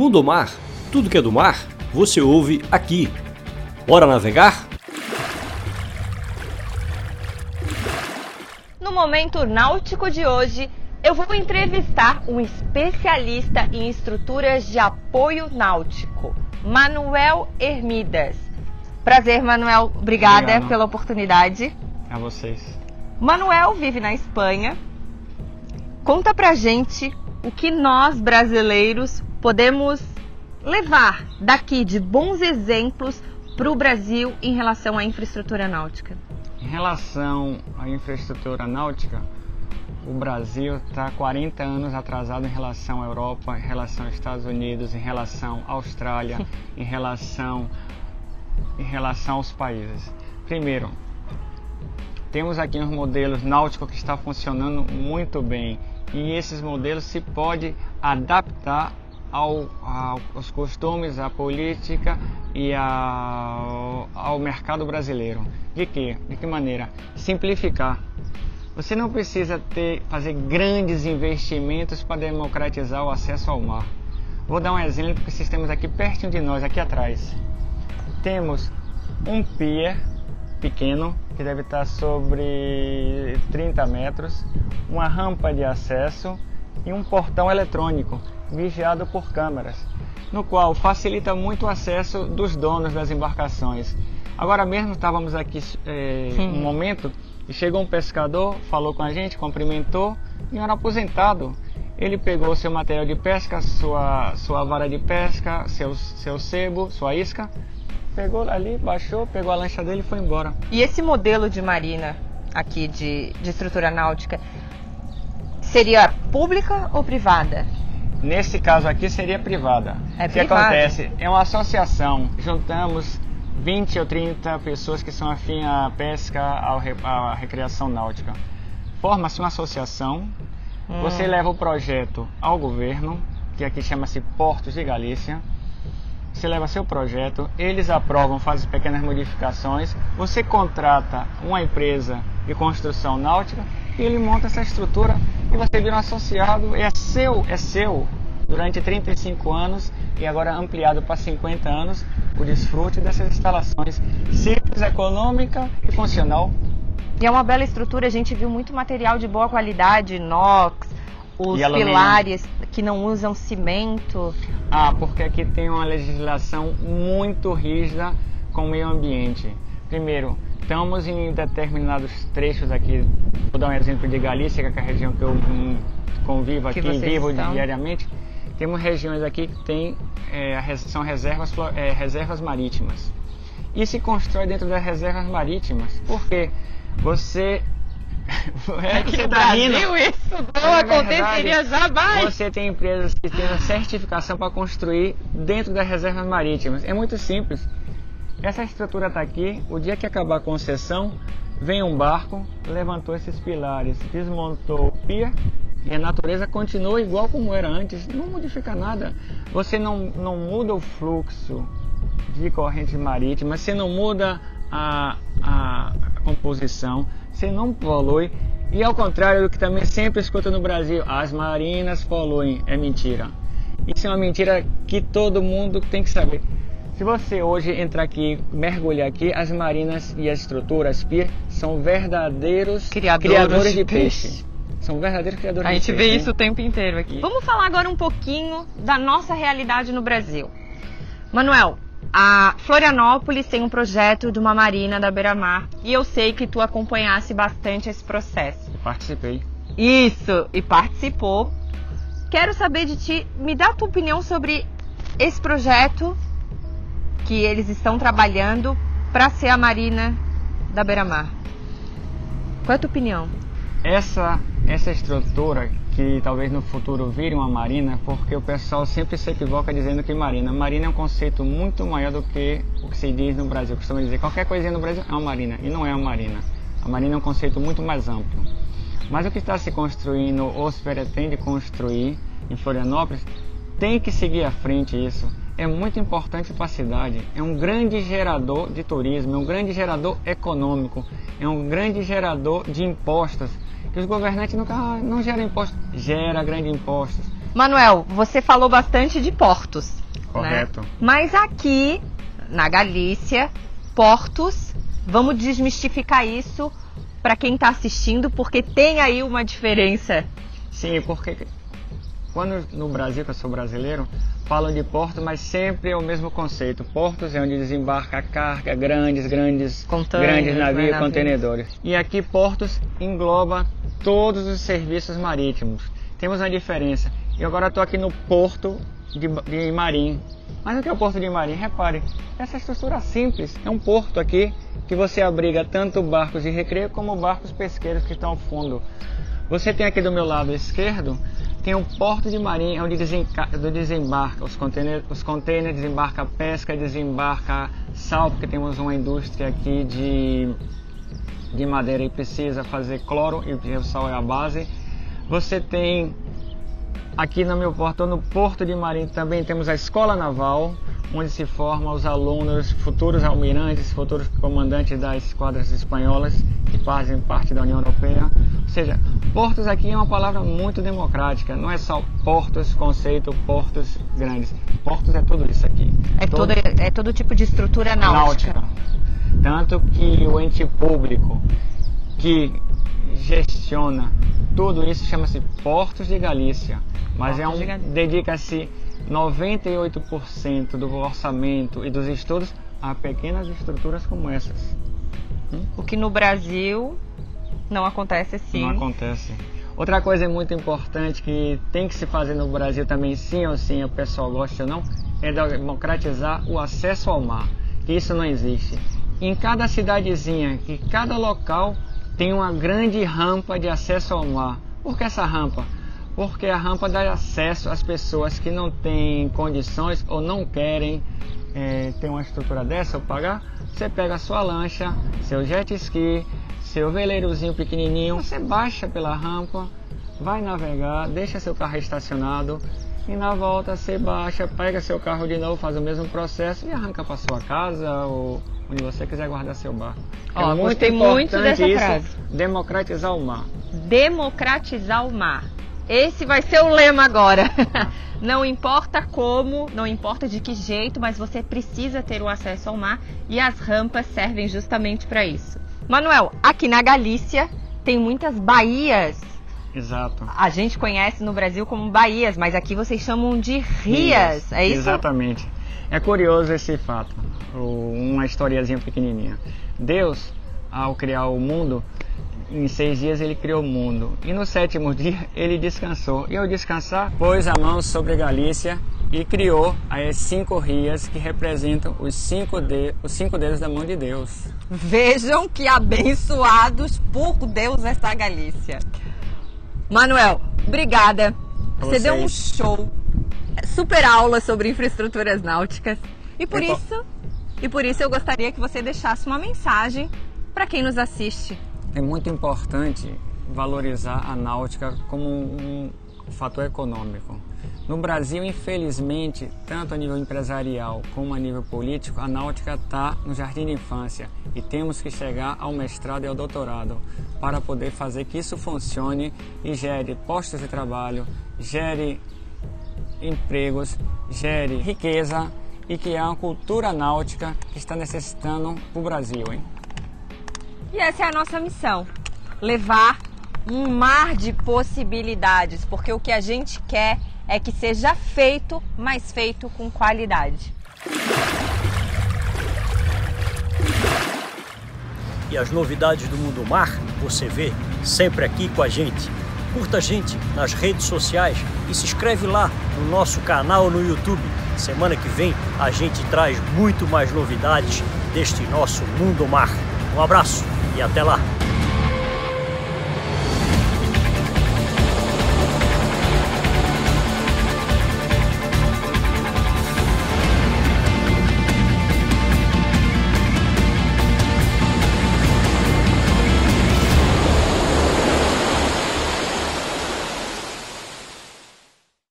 Mundo Mar, tudo que é do mar, você ouve aqui. Bora navegar? No momento náutico de hoje, eu vou entrevistar um especialista em estruturas de apoio náutico, Manuel Hermidas. Prazer, Manuel. Obrigada Obrigado. pela oportunidade. A vocês. Manuel vive na Espanha. Conta pra gente o que nós brasileiros podemos levar daqui de bons exemplos para o Brasil em relação à infraestrutura náutica. Em relação à infraestrutura náutica, o Brasil está 40 anos atrasado em relação à Europa, em relação aos Estados Unidos, em relação à Austrália, em relação em relação aos países. Primeiro, temos aqui uns modelos náuticos que está funcionando muito bem e esses modelos se pode adaptar ao, ao- aos costumes, à política e ao, ao mercado brasileiro. De que? De que maneira? Simplificar. Você não precisa ter, fazer grandes investimentos para democratizar o acesso ao mar. Vou dar um exemplo que vocês temos aqui pertinho de nós, aqui atrás. Temos um pier pequeno que deve estar sobre 30 metros, uma rampa de acesso e um portão eletrônico vigiado por câmeras, no qual facilita muito o acesso dos donos das embarcações. Agora mesmo estávamos aqui Sim. um momento e chegou um pescador, falou com a gente, cumprimentou e era aposentado. Ele pegou seu material de pesca, sua, sua vara de pesca, seu, seu sebo, sua isca, pegou ali, baixou, pegou a lancha dele e foi embora. E esse modelo de marina aqui de, de estrutura náutica seria pública ou privada? Nesse caso aqui seria privada. É o que privada. acontece? É uma associação. Juntamos 20 ou 30 pessoas que são afim à pesca, à recreação náutica. Forma-se uma associação. Hum. Você leva o projeto ao governo, que aqui chama-se Portos de Galícia. Você leva seu projeto, eles aprovam, fazem pequenas modificações. Você contrata uma empresa de construção náutica ele monta essa estrutura e você vira um associado. É seu, é seu durante 35 anos e agora ampliado para 50 anos o desfrute dessas instalações simples, econômica e funcional. E é uma bela estrutura, a gente viu muito material de boa qualidade, inox, os pilares que não usam cimento. Ah, porque aqui tem uma legislação muito rígida com o meio ambiente. Primeiro, estamos em determinados trechos aqui, vou dar um exemplo de Galícia, que é a região que eu hum, convivo aqui, vivo estão. diariamente. Temos regiões aqui que tem, é, são reservas, é, reservas marítimas. E se constrói dentro das reservas marítimas. Por quê? Você. É que você tá rindo. isso não É aconteceria jamais. Você tem empresas que têm a certificação para construir dentro das reservas marítimas. É muito simples. Essa estrutura está aqui. O dia que acabar a concessão, vem um barco, levantou esses pilares, desmontou o pier e a natureza continua igual como era antes. Não modifica nada. Você não, não muda o fluxo de corrente marítima, você não muda a, a composição, você não polui. E ao contrário do que também sempre escuta no Brasil, as marinas poluem. É mentira. Isso é uma mentira que todo mundo tem que saber. Se você hoje entrar aqui, mergulhar aqui, as marinas e as estruturas pier são verdadeiros Criadores de de peixe. peixe. São verdadeiros criadores A de gente peixe. vê né? isso o tempo inteiro aqui. Vamos falar agora um pouquinho da nossa realidade no Brasil. Manuel, a Florianópolis tem um projeto de uma marina da Beira-Mar e eu sei que tu acompanhasse bastante esse processo. Participei. Isso, e participou. Quero saber de ti, me dá a tua opinião sobre esse projeto que eles estão trabalhando para ser a marina da Beira-Mar. Qual é a tua opinião? essa essa estrutura que talvez no futuro vire uma marina, porque o pessoal sempre se equivoca dizendo que marina. Marina é um conceito muito maior do que o que se diz no Brasil. Costuma dizer qualquer coisinha no Brasil é uma marina e não é uma marina. A marina é um conceito muito mais amplo. Mas o que está se construindo ou se pretende construir em Florianópolis tem que seguir à frente isso. É muito importante para a cidade. É um grande gerador de turismo, é um grande gerador econômico, é um grande gerador de impostos. Que os governantes nunca ah, não geram impostos, gera grandes impostos. Manuel, você falou bastante de portos. Correto. Né? Mas aqui, na Galícia, portos, vamos desmistificar isso para quem está assistindo, porque tem aí uma diferença. Sim, porque quando no Brasil, que eu sou brasileiro, falam de porto, mas sempre é o mesmo conceito. Portos é onde desembarca a carga, grandes, grandes, grandes navios e contenedores. E aqui portos engloba todos os serviços marítimos. Temos uma diferença. E agora estou aqui no porto de, de Marim. Mas o que é o porto de Marim? Repare, essa estrutura simples. É um porto aqui que você abriga tanto barcos de recreio como barcos pesqueiros que estão ao fundo. Você tem aqui do meu lado esquerdo, tem um porto de marinha onde desembarca os containers, os containers, desembarca pesca, desembarca sal, porque temos uma indústria aqui de, de madeira e precisa fazer cloro e o sal é a base. Você tem aqui no meu porto, no Porto de Marinho, também temos a Escola Naval, onde se formam os alunos, futuros almirantes, futuros comandantes das esquadras espanholas que fazem parte da União Europeia. Ou seja, portos aqui é uma palavra muito democrática, não é só portos, conceito, portos grandes. Portos é tudo isso aqui. É todo, é todo tipo de estrutura náutica. náutica. Tanto que o ente público que gestiona tudo isso chama-se Portos de Galícia, mas Portos é um dedica-se 98% do orçamento e dos estudos a pequenas estruturas como essas. Hum? O que no Brasil não acontece assim. Não acontece. Outra coisa muito importante que tem que se fazer no Brasil também, sim ou sim, o pessoal gosta ou não, é democratizar o acesso ao mar. Isso não existe. Em cada cidadezinha, que cada local tem uma grande rampa de acesso ao mar. Por que essa rampa? Porque a rampa dá acesso às pessoas que não têm condições ou não querem é, ter uma estrutura dessa ou pagar. Você pega a sua lancha, seu jet ski, seu veleirozinho pequenininho, você baixa pela rampa, vai navegar, deixa seu carro estacionado e na volta você baixa, pega seu carro de novo, faz o mesmo processo e arranca para sua casa ou onde você quiser guardar seu barco. Ó, é muito gostei muito dessa isso, frase. Democratizar o mar. Democratizar o mar. Esse vai ser o lema agora. não importa como, não importa de que jeito, mas você precisa ter o acesso ao mar e as rampas servem justamente para isso. Manuel, aqui na Galícia tem muitas baías. Exato. A gente conhece no Brasil como baías, mas aqui vocês chamam de rias, é isso? Exatamente. É curioso esse fato, uma historiazinha pequenininha. Deus, ao criar o mundo, em seis dias ele criou o mundo. E no sétimo dia ele descansou. E ao descansar, pôs a mão sobre a Galícia e criou as cinco rias que representam os cinco, de, os cinco dedos da mão de Deus. Vejam que abençoados por Deus esta Galícia. Manuel, obrigada. Você deu um show super aula sobre infraestruturas náuticas. E por isso, e por isso eu gostaria que você deixasse uma mensagem para quem nos assiste. É muito importante valorizar a náutica como um fator econômico. No Brasil, infelizmente, tanto a nível empresarial como a nível político, a náutica está no jardim de infância e temos que chegar ao mestrado e ao doutorado para poder fazer que isso funcione e gere postos de trabalho, gere empregos, gere riqueza e que é uma cultura náutica que está necessitando o Brasil. Hein? E essa é a nossa missão: levar um mar de possibilidades, porque o que a gente quer é que seja feito, mas feito com qualidade. E as novidades do mundo mar você vê sempre aqui com a gente. Curta a gente nas redes sociais e se inscreve lá no nosso canal no YouTube. Semana que vem a gente traz muito mais novidades deste nosso mundo mar. Um abraço e até lá!